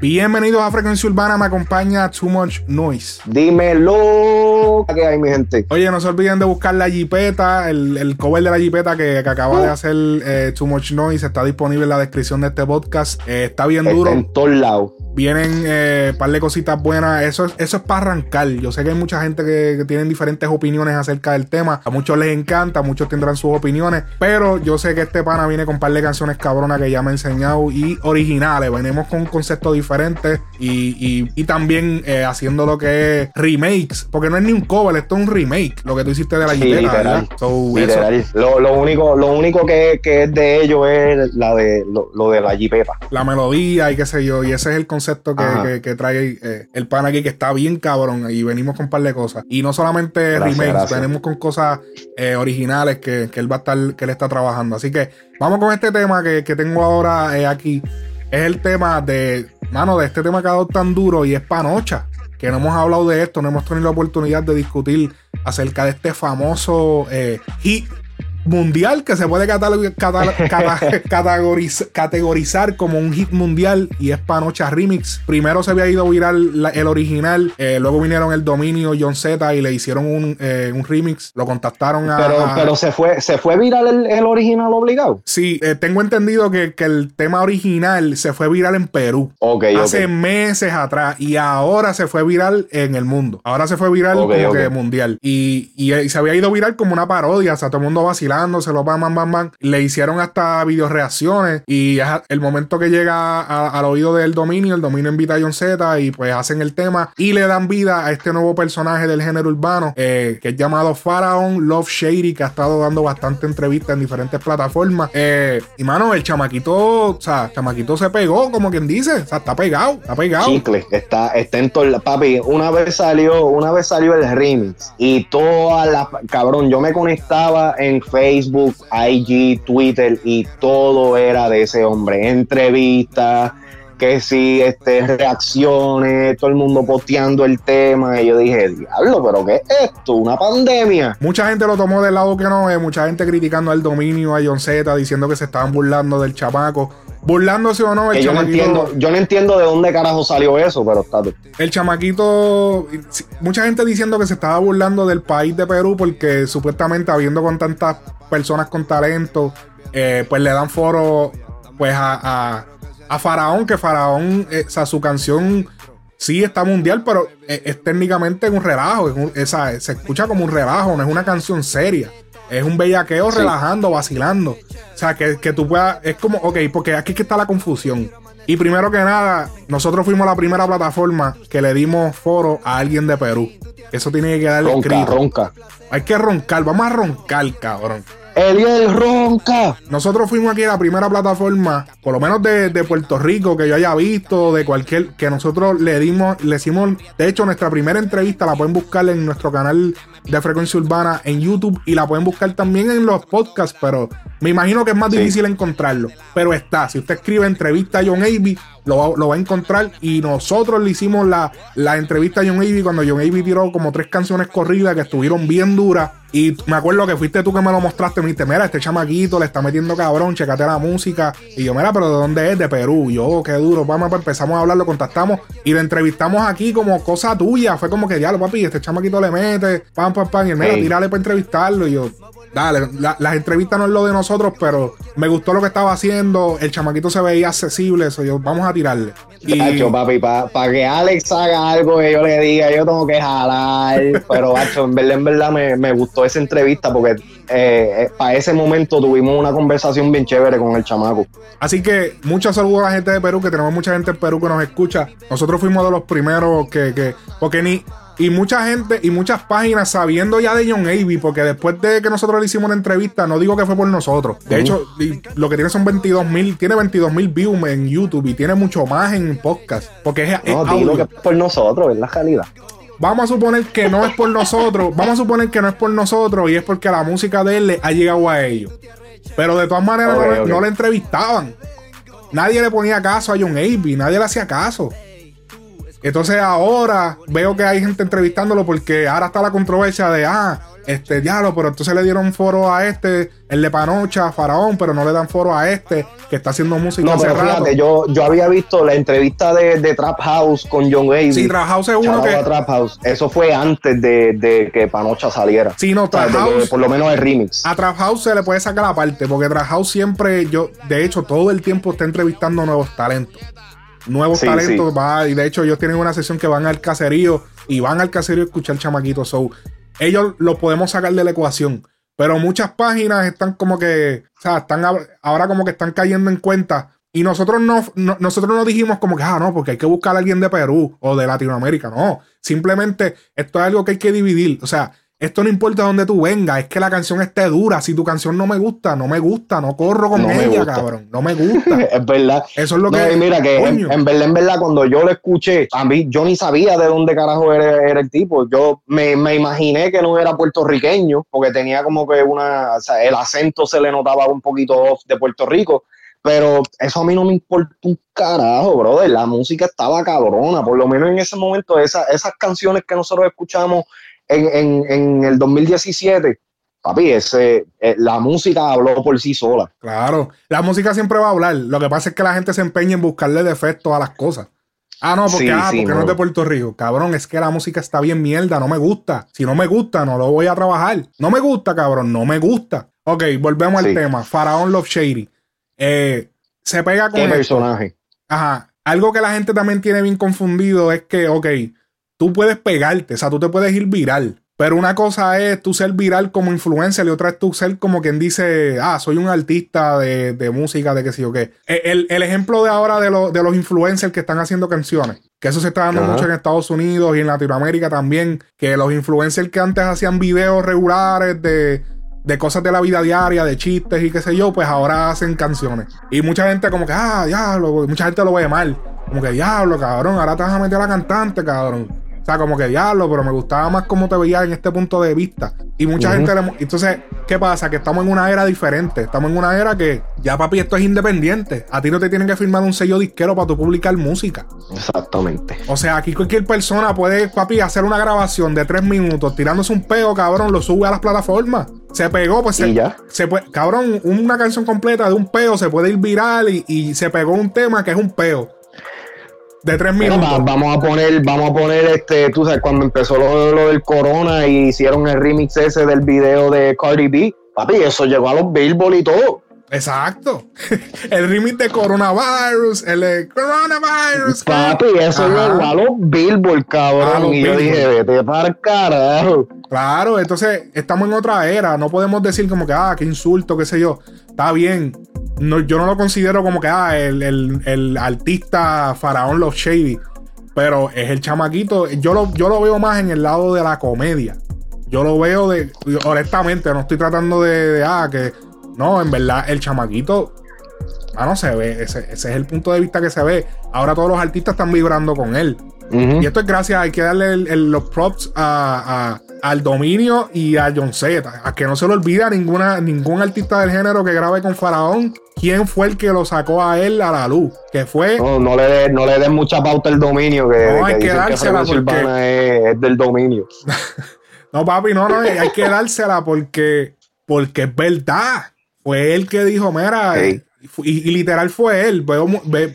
Bienvenidos a Frecuencia Urbana, me acompaña Too Much Noise. Dímelo. ¿Qué hay, mi gente? Oye, no se olviden de buscar la jipeta, el, el cover de la jipeta que, que acaba de hacer eh, Too Much Noise. Está disponible en la descripción de este podcast. Eh, está bien duro. Está en todos lados. Vienen eh, un par de cositas buenas. Eso, es- eso es para arrancar. Yo sé que hay mucha gente que, que tienen diferentes opiniones acerca del tema. A muchos les encanta, a muchos tendrán sus opiniones. Pero yo sé que este pana viene con un par de canciones cabronas que ya me ha enseñado y originales. Venimos con un concepto diferente y, y- y también eh, haciendo lo que es remakes. Porque no es ni un cover, esto es un remake. Lo que tú hiciste de la Sí. ¿verdad? So. Lo, lo único, lo único que, que es de ellos es la de lo, lo de la jipeta. la melodía y qué sé yo. Y ese es el concepto que, Ajá. que- que trae eh, el pan aquí, que está bien cabrón. Y venimos con un par de cosas. Y no solamente Gracias, remakes, gracias. venimos con cosas eh, originales que, que él va a estar, que él está trabajando. Así que vamos con este tema que, que tengo ahora eh, aquí. Es el tema de, mano, de este tema que ha dado tan duro y es Panocha. Que no hemos hablado de esto, no hemos tenido la oportunidad de discutir acerca de este famoso hit mundial que se puede catalog- categoriz- categorizar como un hit mundial y es Panocha Remix. Primero se había ido viral la- el original, eh, luego vinieron el dominio John Z y le hicieron un, eh, un remix, lo contactaron a... Pero, a- pero se fue, se fue viral el, el original obligado. Sí, eh, tengo entendido que, que el tema original se fue viral en Perú. Hace meses atrás y ahora se fue viral en el mundo. Ahora se fue viral como que mundial. Y, y, se había ido viral como una parodia, o sea, todo el mundo vacilando, se lo van, van, van, van. Le hicieron hasta video reacciones y es el momento que llega al oído del dominio, el dominio invita a John Z y pues hacen el tema y le dan vida a este nuevo personaje del género urbano eh, que es llamado Pharaon Love Shady, que ha estado dando bastante entrevistas en diferentes plataformas. Eh, y mano, el chamaquito, o sea, chamaquito se pegó, como quien dice, o sea, está pegado, está pegado. Chicle, está, está en todo. Papi, una vez salió, una vez salió el remix y todas las cabrón, yo me conectaba en Facebook, IG, Twitter y todo era de ese hombre. Entrevistas, que sí, este, reacciones, todo el mundo posteando el tema. Y yo dije, diablo, pero ¿qué es esto? ¿Una pandemia? Mucha gente lo tomó del lado que no es, mucha gente criticando al dominio, a John Z, diciendo que se estaban burlando del chamaco. Burlándose o no, el yo no entiendo, yo no entiendo de dónde carajo salió eso, pero está. El chamaquito. Mucha gente diciendo que se estaba burlando del país de Perú porque supuestamente habiendo con tantas personas con talento, eh, pues le dan foro pues a, a, a Faraón, que Faraón, eh, o sea, su canción sí está mundial, pero eh, es, técnicamente un relajo, es un- esa- se escucha como un relajo, no es una canción seria. Es un bellaqueo Sí. relajando, vacilando. O sea, que, que tú puedas. Es como, ok, porque aquí es que está la confusión. Y primero que nada, nosotros fuimos la primera plataforma que le dimos foro a alguien de Perú. Eso tiene que quedar Ronca, escrito. ronca. Hay que roncar, vamos a roncar, cabrón. Eliel ronca. Nosotros fuimos aquí la primera plataforma, por lo menos de, de Puerto Rico, que yo haya visto, de cualquier, que nosotros le dimos, le hicimos, de hecho, nuestra primera entrevista la pueden buscar en nuestro canal de Frecuencia Urbana en YouTube y la pueden buscar también en los podcasts, pero me imagino que es más Sí. difícil encontrarlo. Pero está, si usted escribe entrevista a John Avey, lo, va- lo va a encontrar y nosotros le hicimos la, la entrevista a John Avey cuando John Avey tiró como tres canciones corridas que estuvieron bien duras. Y me acuerdo que fuiste tú que me lo mostraste. Me dijiste, mira, este chamaquito le está metiendo cabrón, checate la música. Y yo, mira, pero ¿de dónde es? De Perú. Yo, "Oh, qué duro. Vamos, pues empezamos a hablar, lo contactamos y le entrevistamos aquí como cosa tuya. Fue como que, diablo, papi, este chamaquito le mete, pam, pam, pam. Y él, mira, Sí. tírale para entrevistarlo. Y yo, dale, la- las entrevistas no es lo de nosotros, pero me gustó lo que estaba haciendo. El chamaquito se veía accesible. Eso yo, vamos a tirarle. Y, papi, para que Alex haga algo que yo le diga, yo tengo que jalar. Pero, bacho, en verdad, en verdad me, me gustó esa entrevista porque para ese momento tuvimos una conversación bien chévere con el chamaco. Así que muchos saludos a la gente de Perú, que tenemos mucha gente en Perú que nos escucha. Nosotros fuimos de los primeros que, que porque ni, y mucha gente y muchas páginas sabiendo ya de John Avey, porque después de que nosotros le hicimos una entrevista, no digo que fue por nosotros. De hecho, lo que tiene son 22 mil, tiene 22 mil views en YouTube y tiene mucho más en podcast, porque es, No, digo que es por nosotros, es la realidad. Vamos a suponer que no es por nosotros, vamos a suponer que no es por nosotros y es porque la música de él le ha llegado a ellos. Pero de todas maneras no le entrevistaban. Nadie le ponía caso a John Avey, nadie le hacía caso. Entonces ahora veo que hay gente entrevistándolo porque ahora está la controversia de, ah, este diálogo, pero entonces le dieron foro a este, el de Panocha, Faraón, pero no le dan foro a este que está haciendo música. No, pero fíjate, yo, yo había visto la entrevista de, Trap House con John Gavy. Sí, Trap House es uno que. Trap House. Eso fue antes de, que Panocha saliera. Sí, no, Trap House. por lo menos el remix. A Trap House se le puede sacar la parte, porque Trap House siempre, yo, de hecho, todo el tiempo está entrevistando nuevos talentos nuevos talentos. Va, y de hecho, ellos tienen una sesión que van al caserío y van al caserío a escuchar chamaquitos. So, ellos lo podemos sacar de la ecuación. Pero muchas páginas están como que, o sea, están ahora como que están cayendo en cuenta. Y nosotros no, nosotros no dijimos como que, ah, no, porque hay que buscar a alguien de Perú o de Latinoamérica. No, simplemente esto es algo que hay que dividir. O sea, esto no importa dónde tú vengas, es que la canción esté dura. Si tu canción no me gusta, no me gusta, no corro con ella, cabrón. No me gusta. es verdad. Eso es lo que. Mira, que en, verdad, en verdad, cuando yo lo escuché, a mí, yo ni sabía de dónde carajo era, el tipo. Yo me, imaginé que no era puertorriqueño, porque tenía como que una. O sea, el acento se le notaba un poquito off de Puerto Rico. Pero eso a mí no me importa un carajo, brother. La música estaba cabrona. Por lo menos en ese momento, esas canciones que nosotros escuchamos en, en, el 2017, papi, ese, eh, la música habló por sí sola. Claro, la música siempre va a hablar. Lo que pasa es que la gente se empeña en buscarle defectos a las cosas. Ah, no, porque, ah, porque no. es de Puerto Rico. Cabrón, es que la música está bien mierda, no me gusta. Si no me gusta, no lo voy a trabajar. No me gusta, cabrón, no me gusta. Ok, volvemos al tema. Faraón Love Shady. Eh, se pega con. ¿Qué personaje? Ajá. Algo que la gente también tiene bien confundido es que, ok, tú puedes pegarte, o sea, tú te puedes ir viral. Pero una cosa es tú ser viral como influencer y otra es tú ser como quien dice, ah, soy un artista de, música, de qué sé yo qué. E, el, ejemplo de ahora de, de, los influencers que están haciendo canciones, que eso se está dando mucho en Estados Unidos y en Latinoamérica también, que los influencers que antes hacían videos regulares de, de cosas de la vida diaria, de chistes y qué sé yo, pues ahora hacen canciones. Y mucha gente como que, ah, diablo, mucha gente lo ve mal. Como que, diablo, cabrón, ahora te vas a meter a la cantante, cabrón. O sea, como que diablo, pero me gustaba más cómo te veía en este punto de vista. Y mucha gente le... Entonces, ¿qué pasa? Que estamos en una era diferente. Estamos en una era que ya, papi, esto es independiente. A ti no te tienen que firmar un sello disquero para tu publicar música. Exactamente. O sea, aquí cualquier persona puede, papi, hacer una grabación de tres minutos tirándose un pego, cabrón, lo sube a las plataformas. Se pegó, pues se, ya? se puede, cabrón, una canción completa de un peo se puede ir viral y, y se pegó un tema que es un peo de tres minutos. vamos a poner, vamos a poner este, tú sabes, cuando empezó lo, del corona y hicieron el remix ese del video de Cardi B, papi, eso llegó a los Billboard y todo. Exacto. El remix de Coronavirus, el de Coronavirus. Papi, eso llegó a los Billboard, cabrón. y yo dije, vete para el carajo. Claro, entonces estamos en otra era. No podemos decir como que, ah, qué insulto, qué sé yo. Está bien yo no lo considero como que ah, el, artista faraón Love Shady. Pero es el chamaquito. Yo lo, yo lo veo más en el lado de la comedia. Yo lo veo de. Honestamente, no estoy tratando de. ah, que. No, en verdad, el chamaquito. Ah, no se ve. Ese, es el punto de vista que se ve. Ahora todos los artistas están vibrando con él. Y esto es gracias, hay que darle los props a, al dominio y a John Z. A que no se lo olvida ninguna, ningún artista del género que grabe con Faraón quién fue el que lo sacó a él a la luz. Que fue. No, no le no le den mucha pauta el dominio, que, no, hay que, dársela porque... es, del dominio. no, papi, no, no, hay que dársela porque, porque es verdad. Fue él que dijo, mira, y, literal fue él.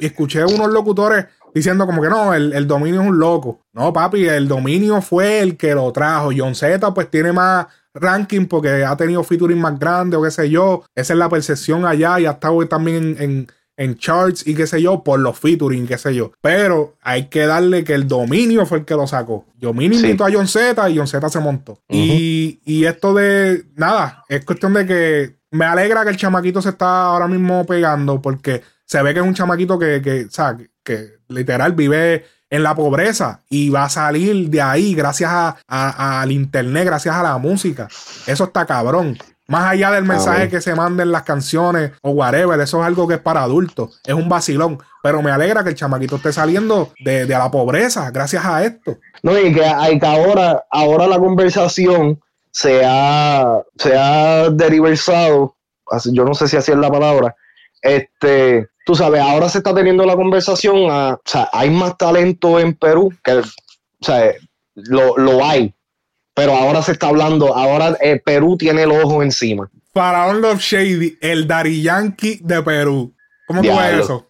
escuché unos locutores diciendo como que no, el, el, dominio es un loco. No, papi, el dominio fue el que lo trajo. John Z pues tiene más ranking porque ha tenido featuring más grande o qué sé yo. Esa es la percepción allá y ha estado también en, en, charts y qué sé yo por los featuring, qué sé yo. Pero hay que darle que el dominio fue el que lo sacó. Yo mínimo invito a John Z y John Z se montó. y, y esto de nada, es cuestión de que me alegra que el chamaquito se está ahora mismo pegando porque se ve que es un chamaquito que, que, o sea, que literal vive en la pobreza y va a salir de ahí gracias a, al internet, gracias a la música. Eso está cabrón. Más allá del mensaje que se manden las canciones o whatever, eso es algo que es para adultos. Es un vacilón. Pero me alegra que el chamaquito esté saliendo de, la pobreza gracias a esto. No, y que, que ahora, ahora la conversación se ha, se ha deriversado, yo no sé si así es la palabra, este, tú sabes, ahora se está teniendo la conversación, a, o sea, hay más talento en Perú que, o sea, lo, lo hay, pero ahora se está hablando, ahora eh, Perú tiene el ojo encima. Faraón Love Shady, el Dari Yankee de Perú. ¿Cómo tú ves eso?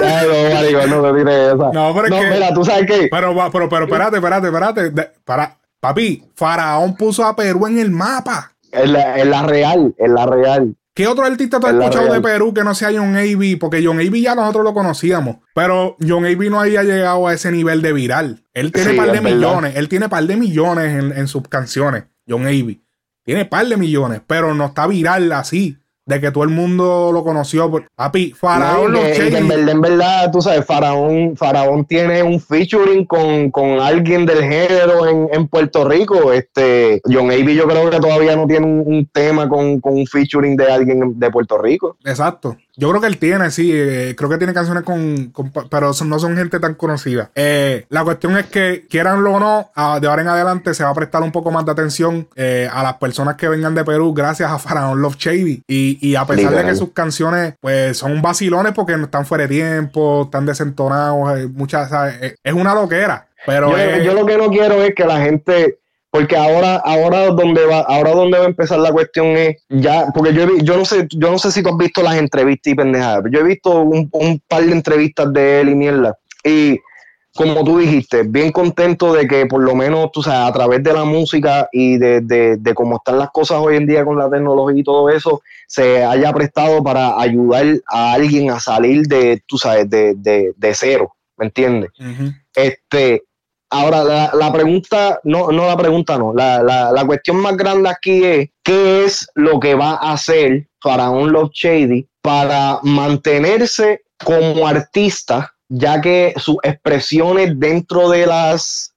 no, marico, no esa. No, pero es que- mira, tú sabes qué. Pero, pero, pero, espérate, espérate, espérate. De- para, papi, Faraón puso a Perú en el mapa. Es la, es la real, es la real. ¿Qué otro artista tú has escuchado de. Perú que no sea John A.B.? Porque John A.B. ya nosotros lo conocíamos. Pero John A.B. no había llegado a ese nivel de viral. Él tiene Sí, par de verdad. millones. Él tiene par de millones en, en sus canciones. John A.B. Tiene par de millones. Pero no está viral así. De que todo el mundo lo conoció. por- Papi, Faraón No, que en verdad, en verdad, tú sabes, Faraón, Faraón tiene un featuring con, con alguien del género en, en Puerto Rico. Este, John Avey yo creo que todavía no tiene un, un tema con, con un featuring de alguien de Puerto Rico. Exacto. Yo creo que él tiene, sí. eh, creo que tiene canciones con. con- pero son- no son gente tan conocida. Eh, la cuestión es que, quieranlo o no, a- de ahora en adelante se va a prestar un poco más de atención eh, a las personas que vengan de Perú gracias a Faraón Love Shady. Y, y a pesar de que sus canciones, pues, son vacilones porque no están fuera de tiempo, están desentonados, eh, muchas, ¿sabes? Eh, es una loquera. Pero Yo, yo lo que no quiero es que la gente, porque ahora, ahora donde va, ahora donde va a empezar la cuestión es ya, porque yo, yo no sé, yo no sé si tú has visto las entrevistas y pendejadas, pero yo he visto un, un par de entrevistas de él y mierda. Y como tú dijiste, bien contento de que por lo menos, tú sabes, a través de la música y de, de, de cómo están las cosas hoy en día con la tecnología y todo eso, se haya prestado para ayudar a alguien a salir de, tú sabes, de, de, de cero, ¿me entiendes? Este, ahora la, la pregunta, no, no la pregunta, no. La, la, la cuestión más grande aquí es qué es lo que va a hacer Faraón Love Shady para mantenerse como artista, ya que sus expresiones dentro de las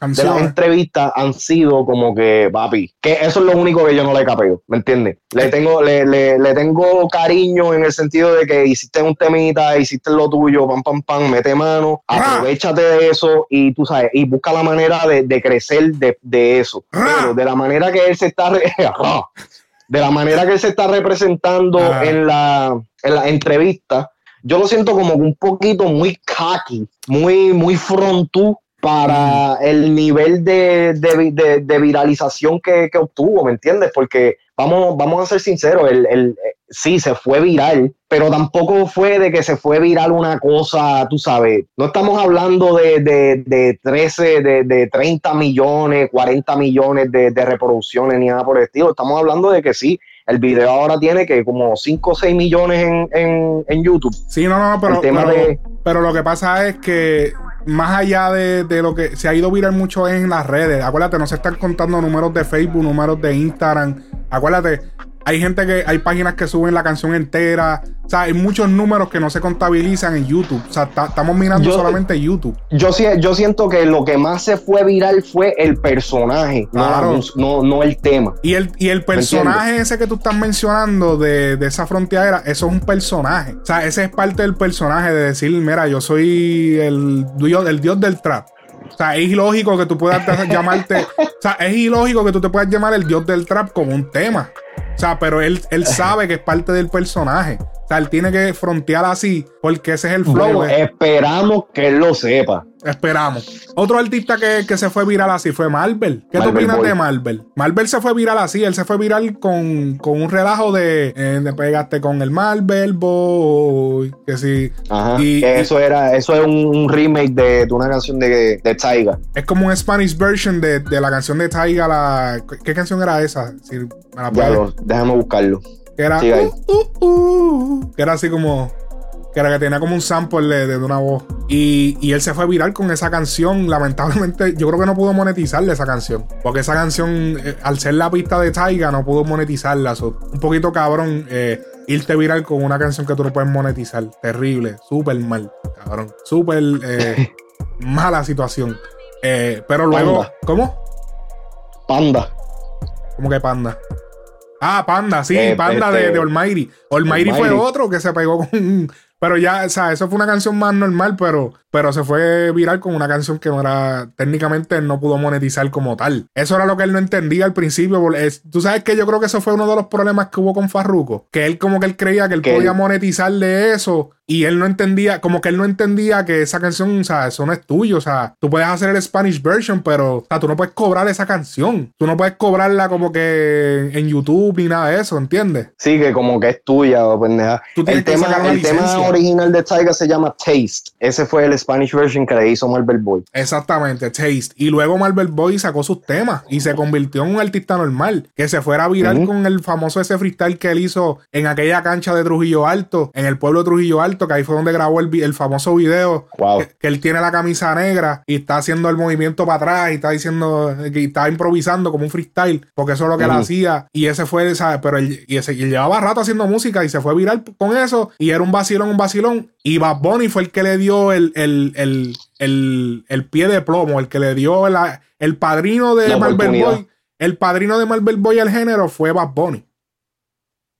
ah, de las entrevistas han sido como que, papi, que eso es lo único que yo no le capeo, ¿me entiendes? Le tengo, le, le, le tengo cariño en el sentido de que hiciste un temita, hiciste lo tuyo, pam, pam, pam, mete mano, Ra. aprovechate de eso y tú sabes, y busca la manera de, de crecer de, de eso. Ra. Pero de la manera que él se está, re- de la manera que él se está representando Ah. en la, en la entrevista, yo lo siento como un poquito muy cocky, muy, muy frontú para el nivel de, de de- de viralización que, que obtuvo, ¿me entiendes? Porque vamos, vamos a ser sinceros, el, el- eh, sí se fue viral, pero tampoco fue de que se fue viral una cosa, tú sabes, no estamos hablando de, de, de 13, de, de 30 millones, 40 millones de, de reproducciones ni nada por el estilo, estamos hablando de que sí, el video ahora tiene que como 5 o 6 millones en, en, en YouTube. Sí, no, no, no, pero, el tema pero, de... pero lo que pasa es que más allá de, de lo que se ha ido viral mucho en las redes, acuérdate, no se están contando números de Facebook, números de Instagram, acuérdate, hay gente que, hay páginas que suben la canción entera, o sea, hay muchos números que no se contabilizan en YouTube, o sea, ta- estamos mirando Yo- solamente YouTube. Yo, yo siento que lo que más se fue viral fue el personaje, no Claro. no, no el tema. Y el, y el personaje ese que tú estás mencionando de, de esa frontera, eso es un personaje. O sea, ese es parte del personaje de decir, mira, yo soy el dios del trap. O sea, es ilógico que tú puedas llamarte. O sea, es ilógico que tú te puedas llamar el dios del trap como un tema. O sea, pero él, él sabe que es parte del personaje. O sea, él tiene que frontear así, porque ese es el flow. Bueno, eh. esperamos que él lo sepa. Esperamos. Otro artista que, que se fue viral así fue Marvel. ¿Qué tú Marvel opinas Boy. de Marvel? Marvel se fue viral así. Él se fue viral con, con un relajo de, eh, de pegaste con el Marvel Boy. Que sí. Ajá. Y- eso era, eso es un, remake de, de una canción de, de Taiga. Es como un Spanish version de, de la canción de Taiga. La, ¿Qué canción era esa? Si me la Ya lo, déjame buscarlo. que era, uh, uh, uh, que era así como que era que tenía como un sample de, de una voz y, y él se fue viral con esa canción lamentablemente yo creo que no pudo monetizarle esa canción porque esa canción eh, al ser la pista de Taiga no pudo monetizarla So, un poquito cabrón eh, irte viral con una canción que tú no puedes monetizar terrible súper mal cabrón súper eh, mala situación pero luego Panda. ¿cómo? Panda. ¿Cómo que Panda? Ah, Panda, sí, Eh, Panda este, de, de Almighty. Almighty fue otro que se pegó con, Pero ya, o sea, eso fue una canción más normal, pero, pero se fue viral con una canción que no era, técnicamente no pudo monetizar como tal. Eso era lo que él no entendía al principio. tú sabes que yo creo que eso fue uno de los problemas que hubo con Farruko, que él como que él creía que él podía monetizar de eso y él no entendía, como que él no entendía que esa canción, o sea, eso no es tuyo, o sea, tú puedes hacer el Spanish version, pero, o sea, tú no puedes cobrar esa canción, tú no puedes cobrarla como que en YouTube ni nada de eso, ¿entiendes? Sí, que como que es tuya pendeja. El, tema, el tema original de Tiger se llama Taste, ese fue el Spanish version que le hizo Marvel Boy. Exactamente, Taste. Y luego Marvel Boy sacó sus temas y se convirtió en un artista normal, que se fuera a virar con el famoso ese freestyle que él hizo en aquella cancha de Trujillo Alto, en el pueblo de Trujillo Alto que ahí fue donde grabó el, el famoso video, que, él tiene la camisa negra y está haciendo el movimiento para atrás y está diciendo, que está improvisando como un freestyle, porque eso es lo que él hacía. Y ese fue, ¿sabes? Pero él, y ese, llevaba rato haciendo música y se fue viral con eso y era un vacilón, un vacilón. Y Bad Bunny fue el que le dio el, el, el, pie de plomo, el que le dio el padrino de Marvel Boy. El padrino de Marvel Boy al género fue Bad Bunny.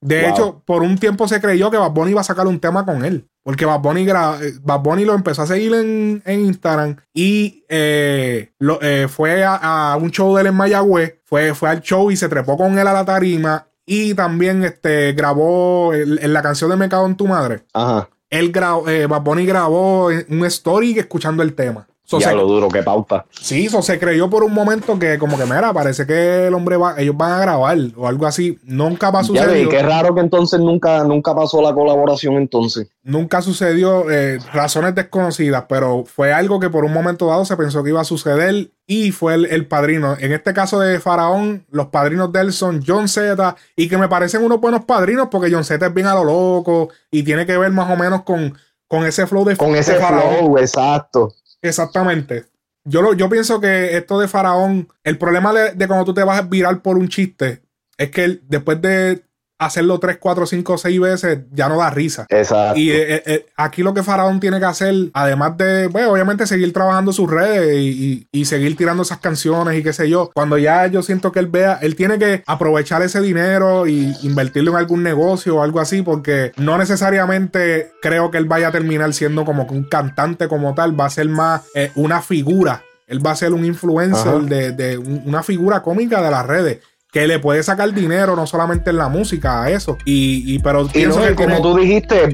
De hecho, por un tiempo se creyó que Bad Bunny iba a sacar un tema con él. Porque Bad Bunny, eh, lo empezó a seguir en, Instagram y eh, eh, fue a, un show de él en Mayagüez. Fue, fue al show y se trepó con él a la tarima. Y también este, grabó en la canción de Me cago en tu madre. Ajá. Él grabó, Bad Bunny grabó un story escuchando el tema ya lo duro que pauta. Sí, eso se creyó por un momento que como que mira, parece que el hombre va, ellos van a grabar o algo así. Nunca va a suceder. Ya qué raro que entonces nunca, nunca pasó la colaboración entonces. Nunca sucedió, eh, razones desconocidas, pero fue algo que por un momento dado se pensó que iba a suceder y fue el, padrino. En este caso de Faraón, los padrinos de él son John Z y que me parecen unos buenos padrinos porque John Z es bien a lo loco y tiene que ver más o menos con, con ese flow de Con ese flow, exacto. Exactamente. Yo, yo pienso que esto de Faraón, el problema de, de, cuando tú te vas a virar por un chiste, es que después de hacerlo 3, 4, 5, 6 veces ya no da risa. Exacto. Y eh, eh, eh, aquí lo que Faraón tiene que hacer, además de, bueno, obviamente seguir trabajando sus redes y, y, seguir tirando esas canciones y qué sé yo, cuando ya yo siento que él vea, él tiene que aprovechar ese dinero y invertirlo en algún negocio o algo así, porque no necesariamente creo que él vaya a terminar siendo como que un cantante como tal, va a ser más una figura. Él va a ser un influencer de, de una figura cómica de las redes que le puede sacar dinero, no solamente en la música, a eso. Y, pero pienso que como tú dijiste,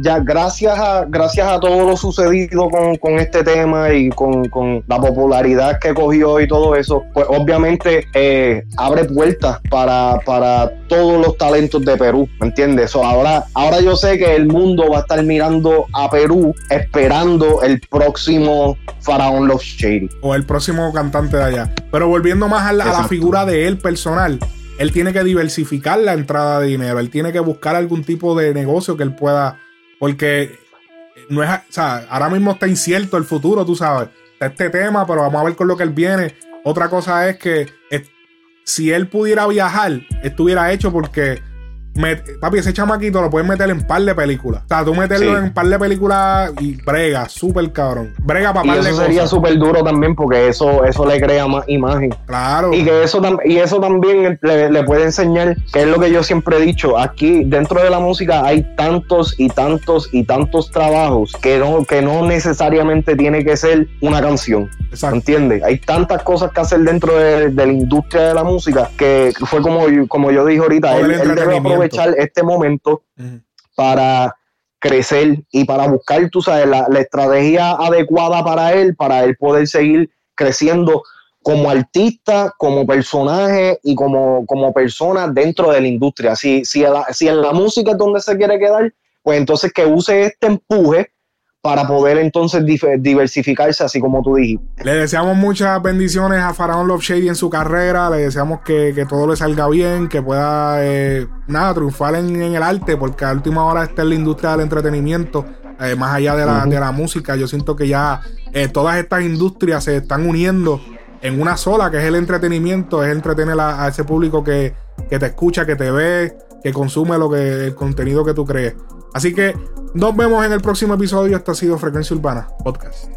ya gracias a, gracias a todo lo sucedido con, este tema y con, la popularidad que cogió y todo eso, pues obviamente eh, abre puertas para, para todos los talentos de Perú, ¿me entiendes? ahora, ahora yo sé que el mundo va a estar mirando a Perú esperando el próximo Faraón Love Shady. O el próximo cantante de allá. Pero volviendo más a la, figura de él personal, él tiene que diversificar la entrada de dinero. Él tiene que buscar algún tipo de negocio que él pueda. Porque no es. O sea, ahora mismo está incierto el futuro, tú sabes. este tema, pero vamos a ver con lo que él viene. Otra cosa es que si él pudiera viajar, estuviera hecho porque papi, ese chamaquito lo puedes meter en par de películas. O sea, tú meterlo en par de películas y brega, súper cabrón. Brega para y eso sería súper duro también porque eso, eso le crea más imagen. Claro. Y que eso, y eso también le, puede enseñar, que es lo que yo siempre he dicho, aquí dentro de la música hay tantos y tantos y tantos trabajos que no, que no necesariamente tiene que ser una canción. Exacto. ¿Entiendes? Hay tantas cosas que hacer dentro de, la industria de la música que fue como, como yo dije ahorita, él, él debe aprovechar este momento para crecer y para buscar, tú sabes, la, estrategia adecuada para él, para él poder seguir creciendo como artista, como personaje y como, como persona dentro de la industria. Si, si, si en la música es donde se quiere quedar, pues entonces que use este empuje para poder entonces diversificarse, así como tú dijiste. Le deseamos muchas bendiciones a Faraón Love Shady en su carrera, le deseamos que, todo le salga bien, que pueda, eh, nada, triunfar en, el arte, porque a última hora está en la industria del entretenimiento, eh, más allá de la, de la, música, yo siento que ya eh, todas estas industrias se están uniendo en una sola, que es el entretenimiento, es entretener a, ese público que, que te escucha, que te ve, que consume lo que, el contenido que tú crees. Así que nos vemos en el próximo episodio. Esto ha sido Frecuencia Urbana Podcast.